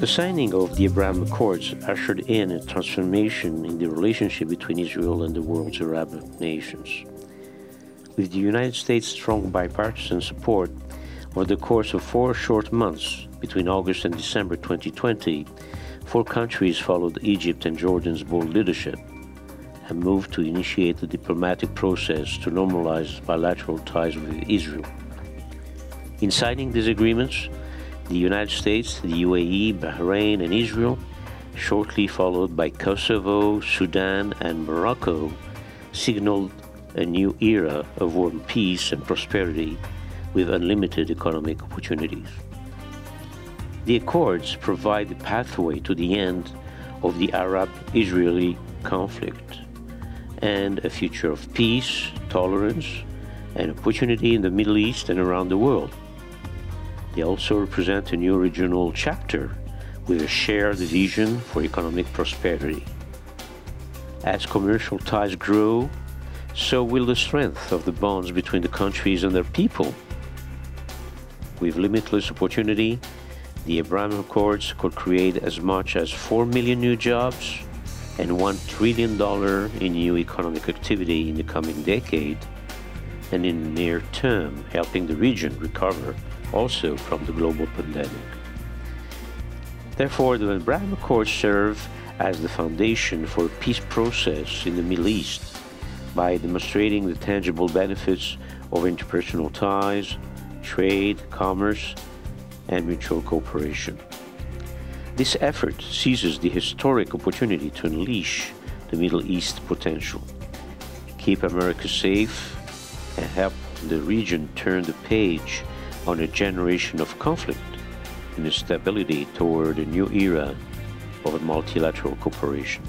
The signing of the Abraham Accords ushered in a transformation in the relationship between Israel and the world's Arab nations. With the United States' strong bipartisan support, over the course of four short months between August and December 2020, four countries followed Egypt and Jordan's bold leadership and moved to initiate the diplomatic process to normalize bilateral ties with Israel. In signing these agreements, the United States, the UAE, Bahrain, and Israel, shortly followed by Kosovo, Sudan, and Morocco, signaled a new era of world peace and prosperity with unlimited economic opportunities. The Accords provide the pathway to the end of the Arab Israeli conflict and a future of peace, tolerance, and opportunity in the Middle East and around the world. They also represent a new regional chapter with a shared vision for economic prosperity. As commercial ties grow, so will the strength of the bonds between the countries and their people. With limitless opportunity, the Abraham Accords could create as much as 4 million new jobs and $1 trillion in new economic activity in the coming decade, and in the near term, helping the region recover also from the global pandemic. Therefore, the Abraham Accords serve as the foundation for a peace process in the Middle East by demonstrating the tangible benefits of interpersonal ties, trade, commerce, and mutual cooperation. This effort seizes the historic opportunity to unleash the Middle East potential, keep America safe, and help the region turn the page on a generation of conflict and stability toward a new era of multilateral cooperation.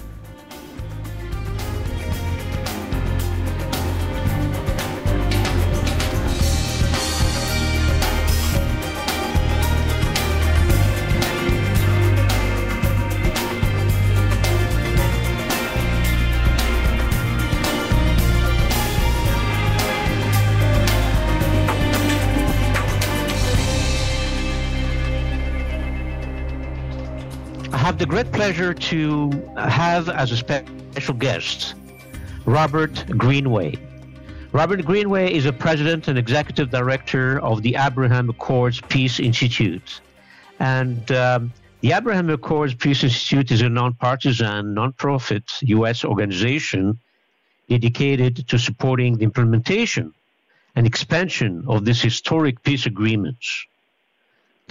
Great pleasure to have as a special guest Robert Greenway. Robert Greenway is a president and executive director of the Abraham Accords Peace Institute. And um, the Abraham Accords Peace Institute is a nonpartisan, nonprofit U.S. organization dedicated to supporting the implementation and expansion of these historic peace agreements.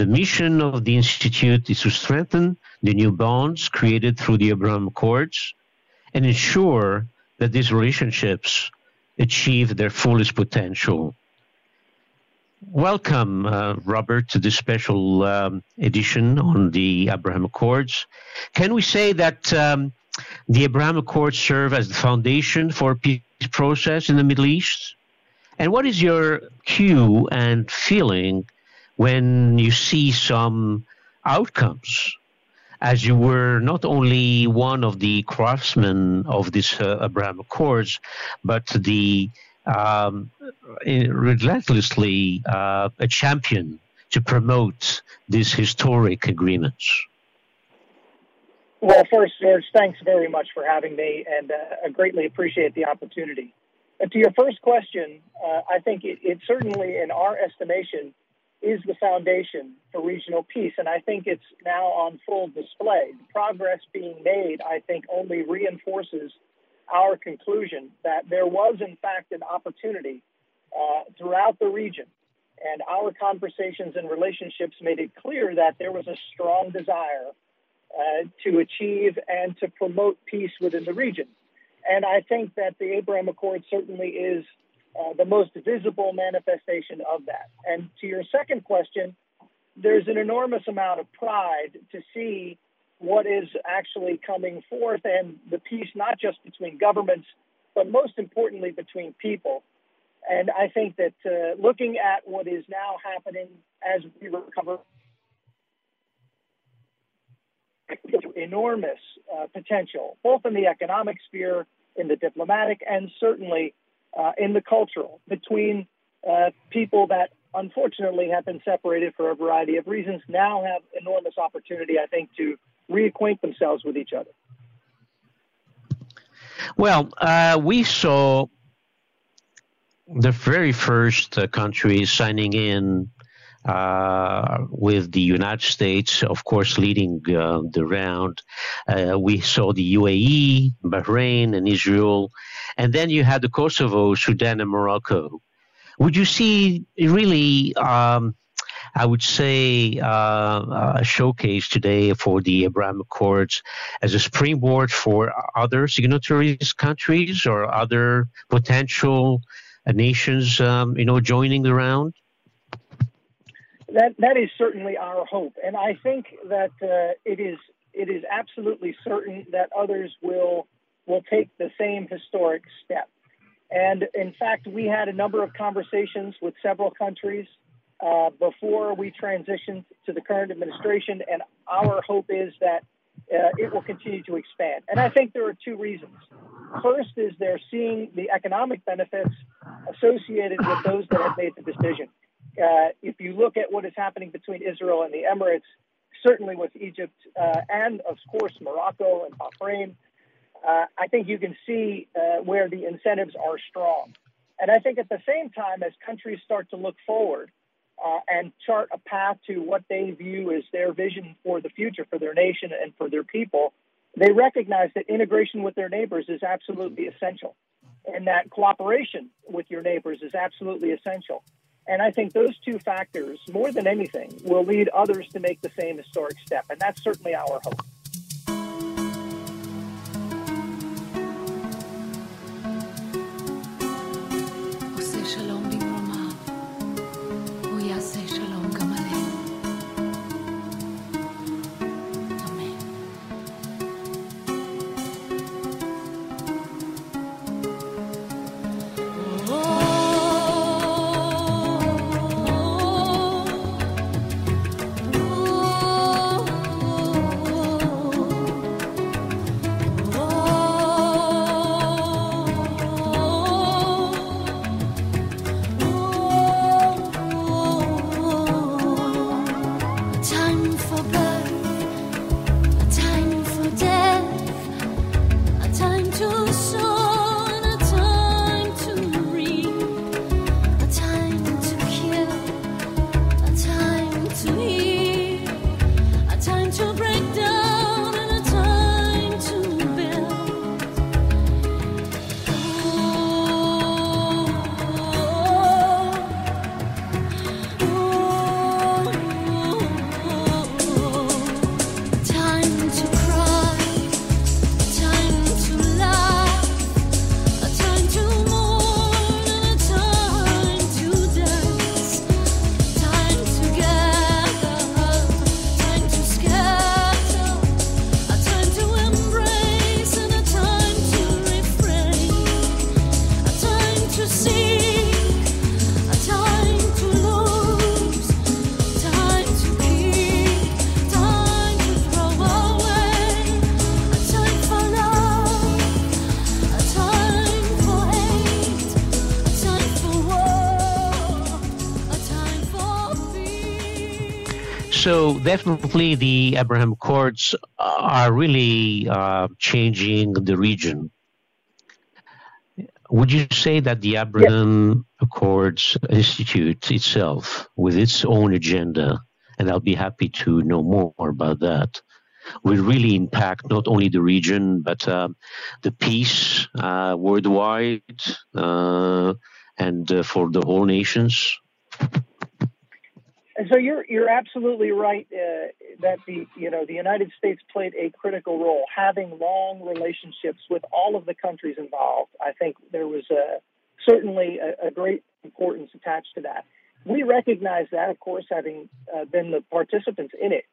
The mission of the Institute is to strengthen the new bonds created through the Abraham Accords and ensure that these relationships achieve their fullest potential. Welcome, uh, Robert, to this special um, edition on the Abraham Accords. Can we say that um, the Abraham Accords serve as the foundation for peace process in the Middle East? And what is your cue and feeling when you see some outcomes as you were not only one of the craftsmen of this uh, Abraham Accords, but the um, relentlessly uh, a champion to promote these historic agreements. Well, first, George, thanks very much for having me, and uh, I greatly appreciate the opportunity. To your first question, uh, I think it, it certainly, in our estimation, is the foundation for regional peace. And I think it's now on full display. The progress being made, I think, only reinforces our conclusion that there was, in fact, an opportunity uh, throughout the region. And our conversations and relationships made it clear that there was a strong desire uh, to achieve and to promote peace within the region. And I think that the Abraham Accord certainly is uh, the most visible manifestation of that. And to your second question, there's an enormous amount of pride to see what is actually coming forth and the peace not just between governments, but most importantly between people. And I think that uh, looking at what is now happening as we recover, enormous uh, potential, both in the economic sphere, in the diplomatic, and certainly uh, in the cultural, between uh, people that unfortunately have been separated for a variety of reasons, now have enormous opportunity, I think, to reacquaint themselves with each other. Well, uh, we saw the very first uh, country signing in uh, with the United States, of course, leading uh, the round. Uh, we saw the UAE, Bahrain, and Israel. And then you had the Kosovo, Sudan, and Morocco. Would you see really, um, I would say, uh, a showcase today for the Abraham Accords as a springboard for other signatories countries or other potential nations, um, you know, joining the round? That that is certainly our hope, and I think that uh, it is it is absolutely certain that others will will take the same historic step. And in fact, we had a number of conversations with several countries uh, before we transitioned to the current administration, and our hope is that uh, it will continue to expand. And I think there are two reasons. First is they're seeing the economic benefits associated with those that have made the decision. Uh, if you look at what is happening between Israel and the Emirates, certainly with Egypt uh, and, of course, Morocco and Bahrain, uh, I think you can see uh, where the incentives are strong. And I think at the same time, as countries start to look forward uh, and chart a path to what they view as their vision for the future for their nation and for their people, they recognize that integration with their neighbors is absolutely essential and that cooperation with your neighbors is absolutely essential. And I think those two factors, more than anything, will lead others to make the same historic step. And that's certainly our hope. So definitely the Abraham Accords are really uh, changing the region. Would you say that the Abraham Accords Institute itself, with its own agenda, and I'll be happy to know more about that, will really impact not only the region but uh, the peace uh, worldwide uh, and uh, for the whole nations. And so you're you're absolutely right uh, that the you know the United States played a critical role, having long relationships with all of the countries involved. I think there was a, certainly a, a great importance attached to that. We recognize that, of course, having uh, been the participants in it.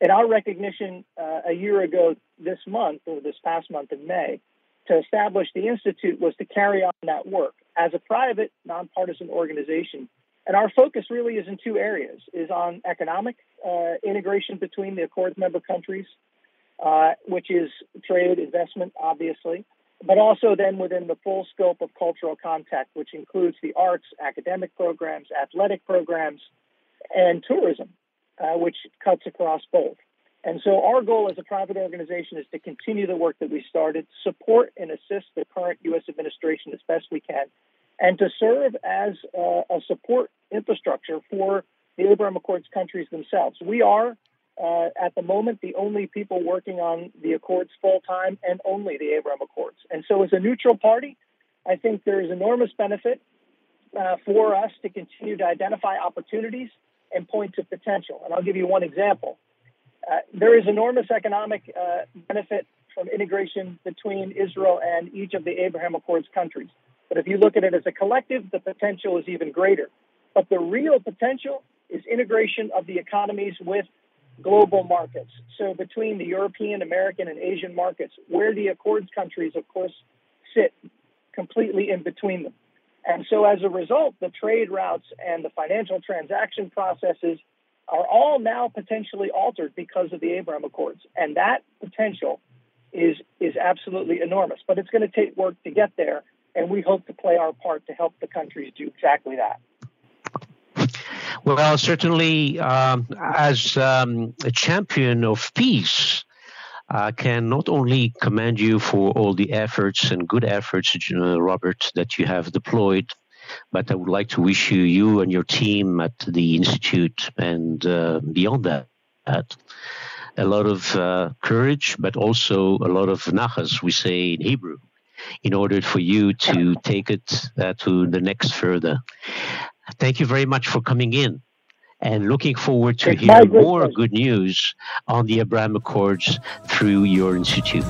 And our recognition uh, a year ago this month, or this past month in May, to establish the Institute was to carry on that work as a private, nonpartisan organization and our focus really is in two areas: is on economic uh, integration between the Accords member countries, uh, which is trade, investment, obviously, but also then within the full scope of cultural contact, which includes the arts, academic programs, athletic programs, and tourism, uh, which cuts across both. And so our goal as a private organization is to continue the work that we started, support and assist the current U.S. administration as best we can, and to serve as a, a support infrastructure for the Abraham Accords countries themselves. We are, uh, at the moment, the only people working on the Accords full time and only the Abraham Accords. And so, as a neutral party, I think there is enormous benefit uh, for us to continue to identify opportunities and point to potential. And I'll give you one example. Uh, there is enormous economic uh, benefit from integration between Israel and each of the Abraham Accords countries. But if you look at it as a collective, the potential is even greater. But the real potential is integration of the economies with global markets. So between the European, American, and Asian markets, where the Accords countries, of course, sit completely in between them. And so as a result, the trade routes and the financial transaction processes are all now potentially altered because of the Abraham Accords. And that potential is, is absolutely enormous. But it's going to take work to get there and we hope to play our part to help the countries do exactly that. Well, certainly, um, as um, a champion of peace, I can not only commend you for all the efforts and good efforts, uh, Robert, that you have deployed, but I would like to wish you, you and your team at the Institute and uh, beyond that, a lot of uh, courage, but also a lot of nachas, we say in Hebrew, in order for you to take it uh, to the next further. Thank you very much for coming in and looking forward to hearing more good news on the Abraham Accords through your institute.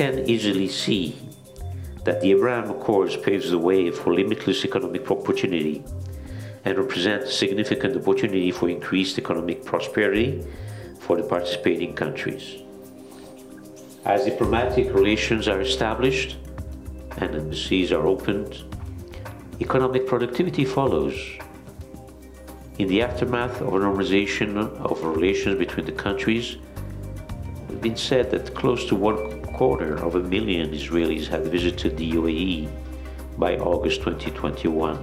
Easily see that the Abraham Accords paves the way for limitless economic opportunity and represent a significant opportunity for increased economic prosperity for the participating countries. As diplomatic relations are established and embassies are opened, economic productivity follows. In the aftermath of a normalization of relations between the countries, it's been said that close to one quarter of a million Israelis had visited the UAE by August 2021.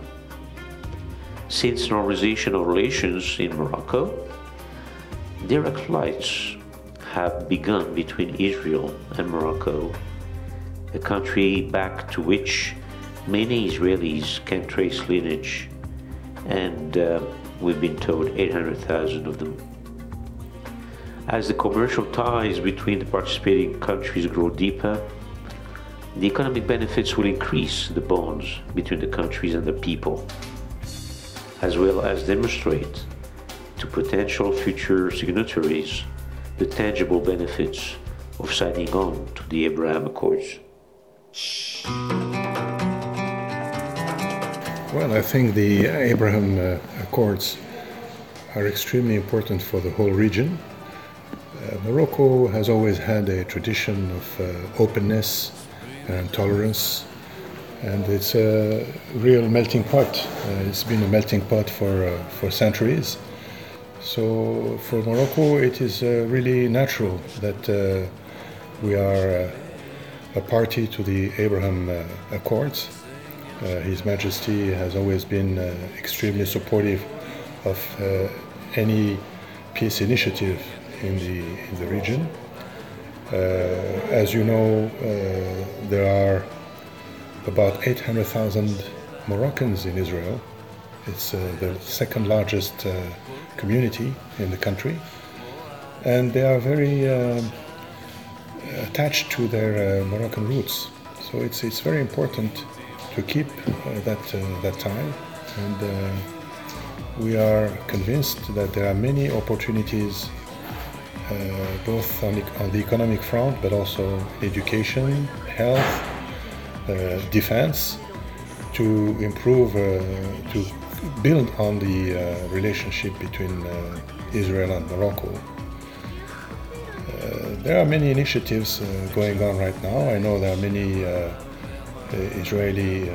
Since normalization of relations in Morocco, direct flights have begun between Israel and Morocco, a country back to which many Israelis can trace lineage, and uh, we've been told 800,000 of them as the commercial ties between the participating countries grow deeper, The economic benefits will increase the bonds between the countries and the people, as well as demonstrate to potential future signatories the tangible benefits of signing on to the Abraham Accords. Well, I think the Abraham uh, Accords are extremely important for the whole region. Uh, Morocco has always had a tradition of uh, openness and tolerance, and it's a real melting pot. Uh, it's been a melting pot for, uh, for centuries. So for Morocco, it is uh, really natural that we are a party to the Abraham Accords. His Majesty has always been extremely supportive of any peace initiative in the, in the region. Uh, as you know, uh, there are about 800,000 Moroccans in Israel. It's uh, the second largest uh, community in the country. And they are very uh, attached to their uh, Moroccan roots. So it's, it's very important to keep that, that tie. And we are convinced that there are many opportunities uh, both on the, on the, economic front but also education, health, uh, defense to improve, uh, to build on the uh, relationship between uh, Israel and Morocco. Uh, there are many initiatives going on right now. I know there are many Israeli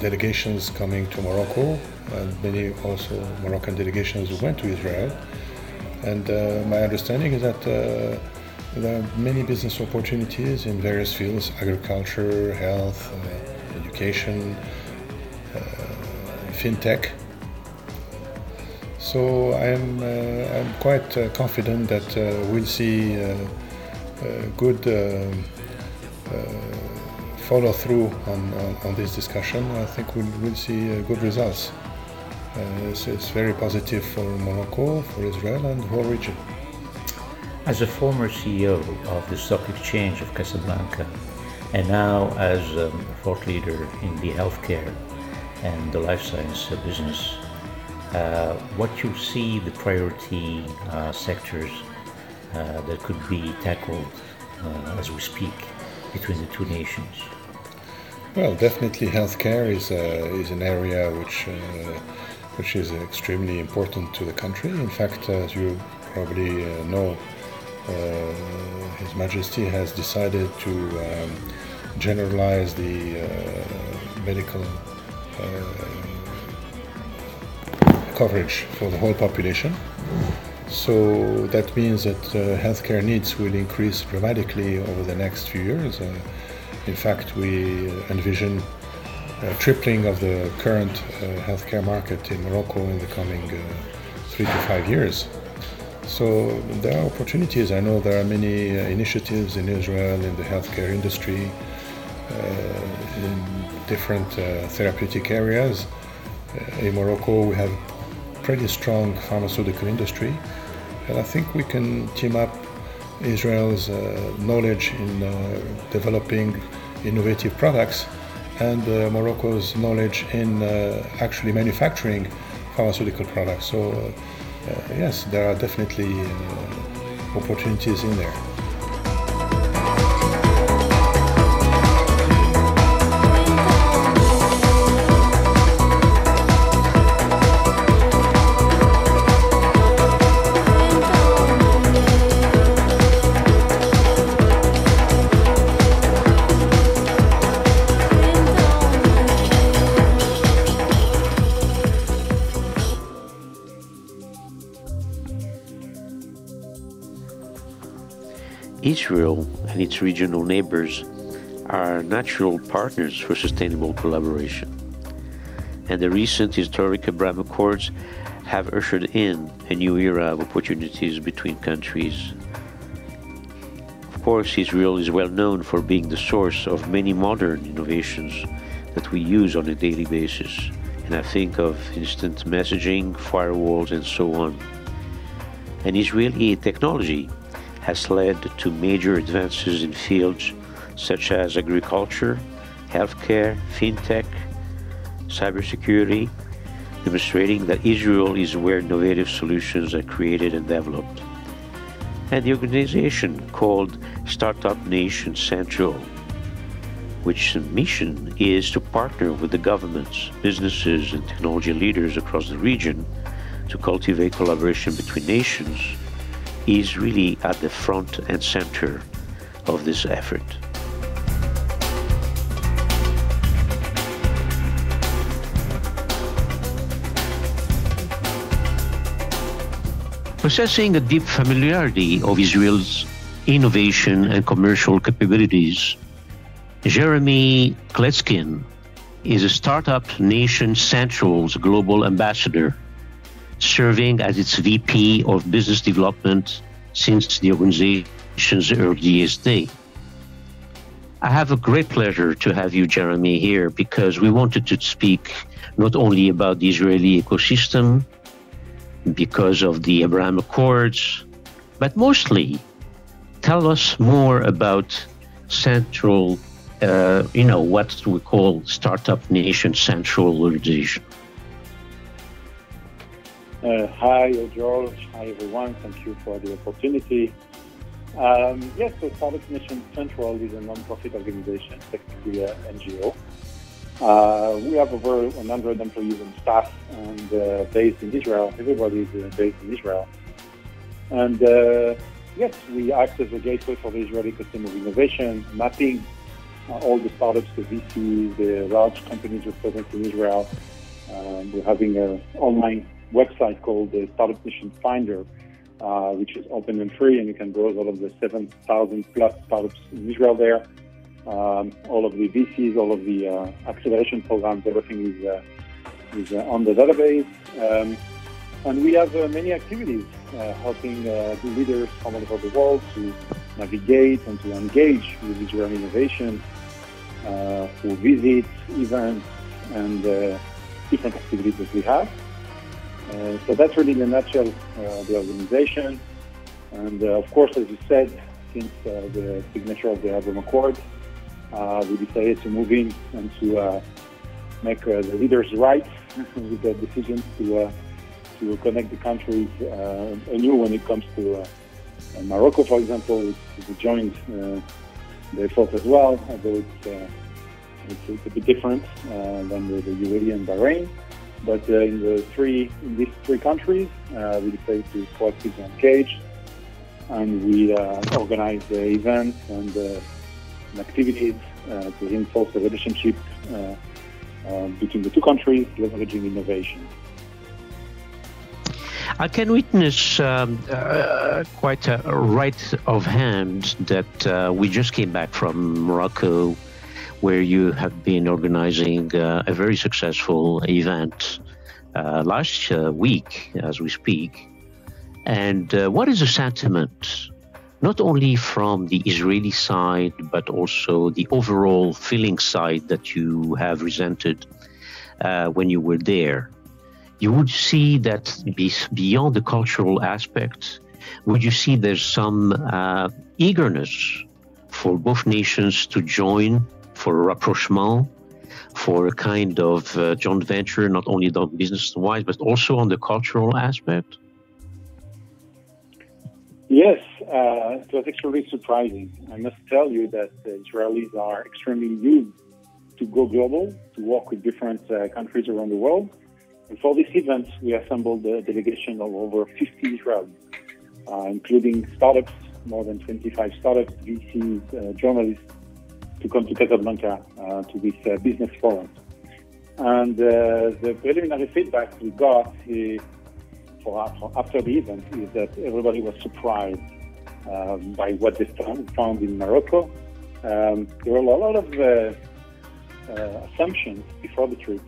delegations coming to Morocco and many also Moroccan delegations who went to Israel. And uh, my understanding is that uh, there are many business opportunities in various fields agriculture, health, uh, education, uh, fintech. So I'm, uh, I'm quite uh, confident that we'll see good follow through on, on, on, this discussion. I think we'll, we'll see good results. Uh, so it's very positive for Morocco, for Israel, and the whole region. As a former CEO of the Stock Exchange of Casablanca, and now as a thought leader in the healthcare and the life science business, uh, what you see the priority uh, sectors uh, that could be tackled uh, as we speak between the two nations? Well, definitely healthcare is, uh, is an area which which is extremely important to the country. In fact, as you probably uh, know, uh, His Majesty has decided to um, generalize the uh, medical coverage for the whole population. So that means that uh, healthcare needs will increase dramatically over the next few years. Uh, in fact, we envision tripling of the current uh, healthcare market in Morocco in the coming uh, three to five years. So there are opportunities. I know there are many uh, initiatives in Israel in the healthcare industry, in different therapeutic areas. in Morocco, we have pretty strong pharmaceutical industry, and I think we can team up Israel's uh, knowledge in uh, developing innovative products and uh, Morocco's knowledge in uh, actually manufacturing pharmaceutical products. So, uh, yes, there are definitely opportunities in there. Israel and its regional neighbors are natural partners for sustainable collaboration. And the recent historic Abraham Accords have ushered in a new era of opportunities between countries. Of course, Israel is well known for being the source of many modern innovations that we use on a daily basis. And I think of instant messaging, firewalls, and so on. And Israeli technology has led to major advances in fields such as agriculture, healthcare, fintech, cybersecurity, demonstrating that Israel is where innovative solutions are created and developed. And the organization called Startup Nation Central, which mission is to partner with the governments, businesses, and technology leaders across the region to cultivate collaboration between nations, is really at the front and center of this effort. Possessing a deep familiarity of Israel's innovation and commercial capabilities, Jeremy Kletzkine is a Startup Nation Central's global ambassador, serving as its VP of Business Development since the organization's earliest day. I have a great pleasure to have you, Jeremy, here because we wanted to speak not only about the Israeli ecosystem, because of the Abraham Accords, but mostly tell us more about Central, uh, you know, what we call Startup Nation Central organization. Uh, hi, George. Hi, everyone. Thank you for the opportunity. Um, yes, so Startup Nation Central is a non-profit organization, technically an NGO. Uh, we have over 100 employees and staff and uh, based in Israel. Everybody is uh, based in Israel. And uh, yes, we act as a gateway for the Israeli ecosystem of innovation, mapping uh, all the startups, the VCs, the large companies represented in Israel. Um, we're having an online website called the Startup Nation Finder, uh, which is open and free, and you can browse all of the 7,000 plus startups in Israel there um, all of the VCs, all of the uh, acceleration programs, everything is, uh, is uh, on the database. Um, and we have uh, many activities uh, helping the leaders from all over the world to navigate and to engage with Israeli innovation through visits, events, and different activities that we have. So that's really in a nutshell the organization. And of course, as you said, since the signature of the Abraham Accord, uh, we decided to move in and to uh, make uh, the leaders right with the decision to uh, to connect the countries uh, anew when it comes to uh, Morocco, for example, we joined the effort as well, although it's, it's, it's, a bit different than the, the UAE and Bahrain. But in the three in these three countries, we decided to proactively engage, and we organized the events and activities uh, to reinforce the relationship uh, uh, between the two countries, leveraging innovation. I can witness um, uh, quite a right of hand that uh, we just came back from Morocco, where you have been organizing uh, a very successful event last week as we speak. And what is the sentiment not only from the Israeli side, but also the overall feeling side that you have resented uh, when you were there. You would see that beyond the cultural aspect, would you see there's some uh, eagerness for both nations to join for a rapprochement, for a kind of uh, joint venture, not only on business wise, but also on the cultural aspect? Yes, uh, it was extremely surprising. I must tell you that Israelis are extremely used to go global, to work with different uh, countries around the world. And for this event, we assembled a delegation of over 50 Israelis, uh, including startups, more than 25 startups, VCs, uh, journalists, to come to Casablanca uh, to this uh, business forum. And the preliminary feedback we got for, for after the event is that everybody was surprised um, by what they found, found in Morocco. Um, there were a lot of uh, uh, assumptions before the trip,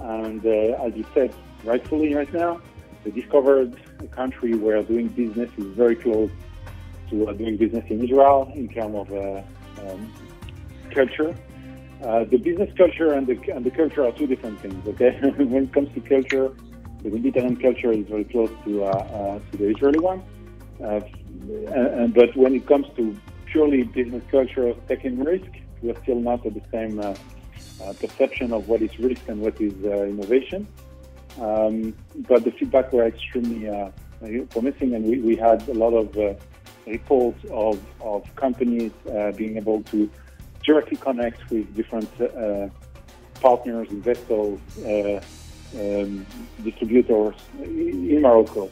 and uh, as you said, rightfully right now, they discovered a country where doing business is very close to uh, doing business in Israel in terms of uh, um, culture. Uh, the business culture and the, and the culture are two different things. Okay, when it comes to culture, the Mediterranean culture is very close to uh, uh, to the Israeli one. Uh, and, but when it comes to purely business culture of taking risk. We're still not at the same uh, uh, perception of what is risk and what is innovation. Um, but the feedback were extremely promising, and we, we had a lot of reports of, of companies being able to directly connect with different partners, investors, um, distributors in Morocco,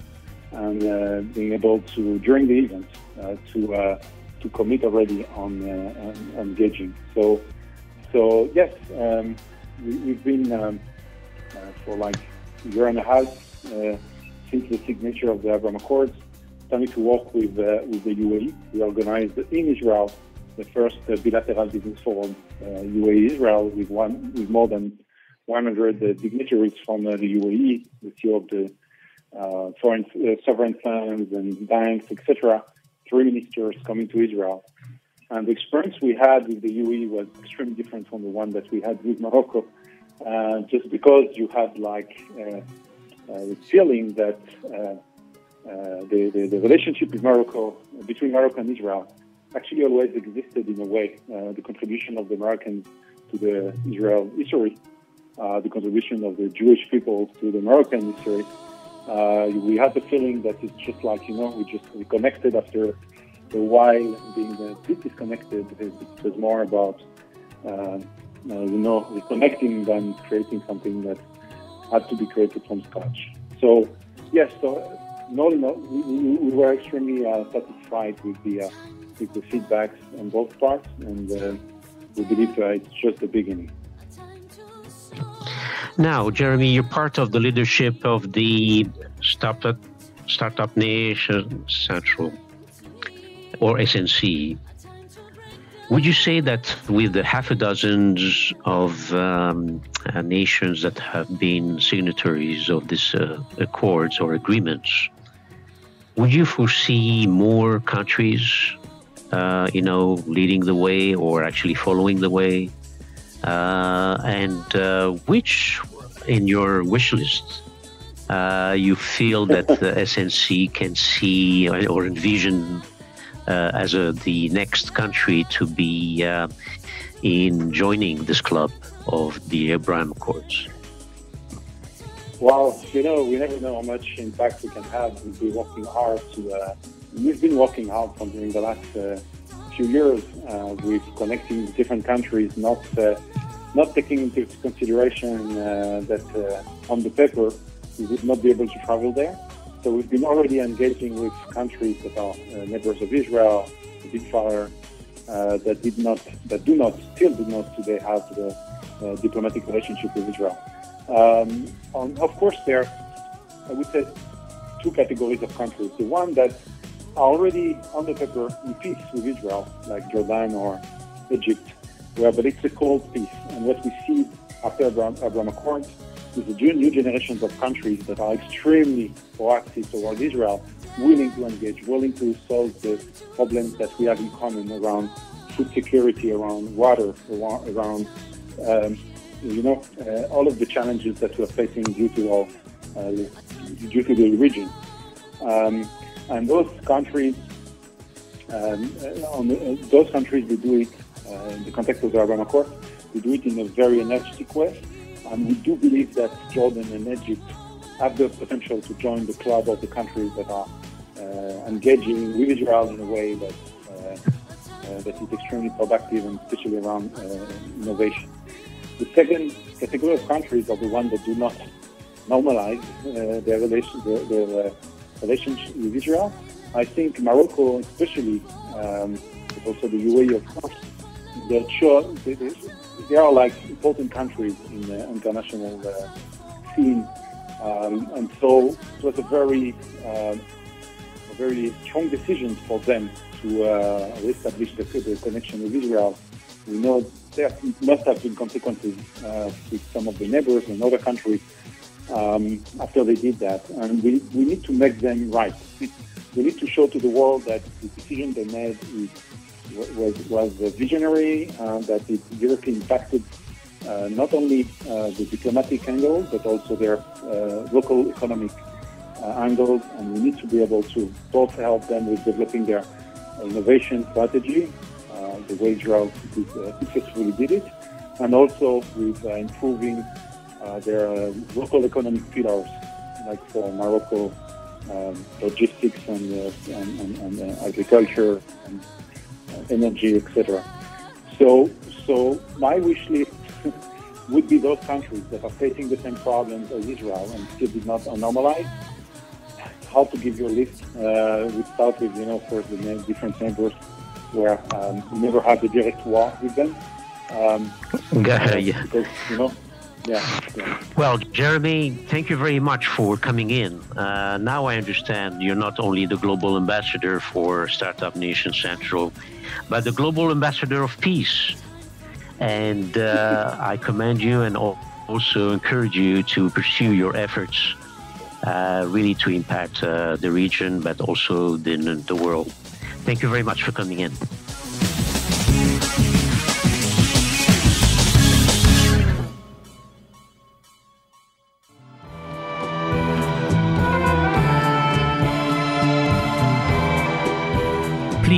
and being able to, during the event, to to commit already on, on engaging. So so yes, um, we, have been um, uh, for like a year and a half uh, since the signature of the Abraham Accords, starting to work with uh, with the UAE. We organized in Israel the first uh, bilateral business forum, UAE uh, Israel, with one with more than 100 uh, dignitaries from the UAE, the CEO of the foreign sovereign funds and banks, etc. Three ministers coming to Israel and the experience we had with the UAE was extremely different from the one that we had with Morocco, uh, just because you had like uh, uh, the feeling that uh, uh, the, the, the, relationship with Morocco, between Morocco and Israel, actually always existed in a way. Uh, the contribution of the Americans to the Israel history, the contribution of the Jewish people to the American history. we had the feeling that it's just like, you know, we just reconnected after a while being a bit disconnected, it was more about, uh, uh, you know, reconnecting than creating something that had to be created from scratch. So, yes, so no, no, we, we were extremely uh, satisfied with the, uh, with the feedbacks on both parts, and uh, we believe that it's just the beginning. Now, Jeremy, you're part of the leadership of the Startup, Startup Nation Central or SNC, would you say that with the half a dozen of um, uh, nations that have been signatories of these uh, accords or agreements, would you foresee more countries, uh, you know, leading the way or actually following the way? Uh, and uh, which in your wish list uh, you feel that the SNC can see or envision uh, as a, the next country to be uh, in joining this club of the Abraham Accords? Well, you know, we never know how much impact we can have. We've been working hard to. Uh, we've been working hard from during the last uh, few years uh, with connecting different countries, not uh, not taking into consideration that on the paper we would not be able to travel there. So we've been already engaging with countries that are uh, neighbors of Israel, big uh, that did not, that do not, still do not today have the uh, diplomatic relationship with Israel. Um, on, of course, there, I would say, two categories of countries. The one that already on the paper in peace with Israel, like Jordan or Egypt, where but it's a cold peace. And what we see after Abraham, Abraham Accords is the new generations of countries that are extremely proactive toward Israel, willing to engage, willing to solve the problems that we have in common around food security, around water, around, um, you know, uh, all of the challenges that we're facing due to our, uh, due to the region. Um, and those countries, um, uh, on the, uh, those countries, they do it uh, in the context of the Abraham Accord, We do it in a very energetic way and we do believe that Jordan and Egypt have the potential to join the club of the countries that are uh, engaging with Israel in a way that uh, uh, that is extremely productive and especially around innovation. The second category of countries are the ones that do not normalize their relations, their, their relationship with Israel. I think Morocco, especially, um, also the UAE, of course, they're sure they, they, they are like important countries in the international uh, scene. Um, and so it was a very, uh, a very strong decision for them to uh, establish the, the, connection with Israel. We know there must have been consequences uh, with some of the neighbors and other countries um, after they did that. And we, we need to make them right. We need to show to the world that the decision they made is was, was visionary, uh, that it directly impacted uh, not only uh, the diplomatic angle, but also their local economic angles. And we need to be able to both help them with developing their innovation strategy, uh, the way Israel successfully did it, and also with improving their local economic pillars, like for Morocco, um, logistics and, uh, and, and, and uh, agriculture and uh, energy, etc. So, so my wish list would be those countries that are facing the same problems as Israel and still did not normalize. How to give your list? Uh, we start with, you know, first the different neighbors where um, we never had a direct war with them. Um, yeah. Because, you know, yeah, yeah. Well, Jeremy, thank you very much for coming in. Uh, now I understand you're not only the global ambassador for Startup Nation Central, but the global ambassador of peace. And uh, I commend you and also encourage you to pursue your efforts uh, really to impact uh, the region, but also the, the world. Thank you very much for coming in.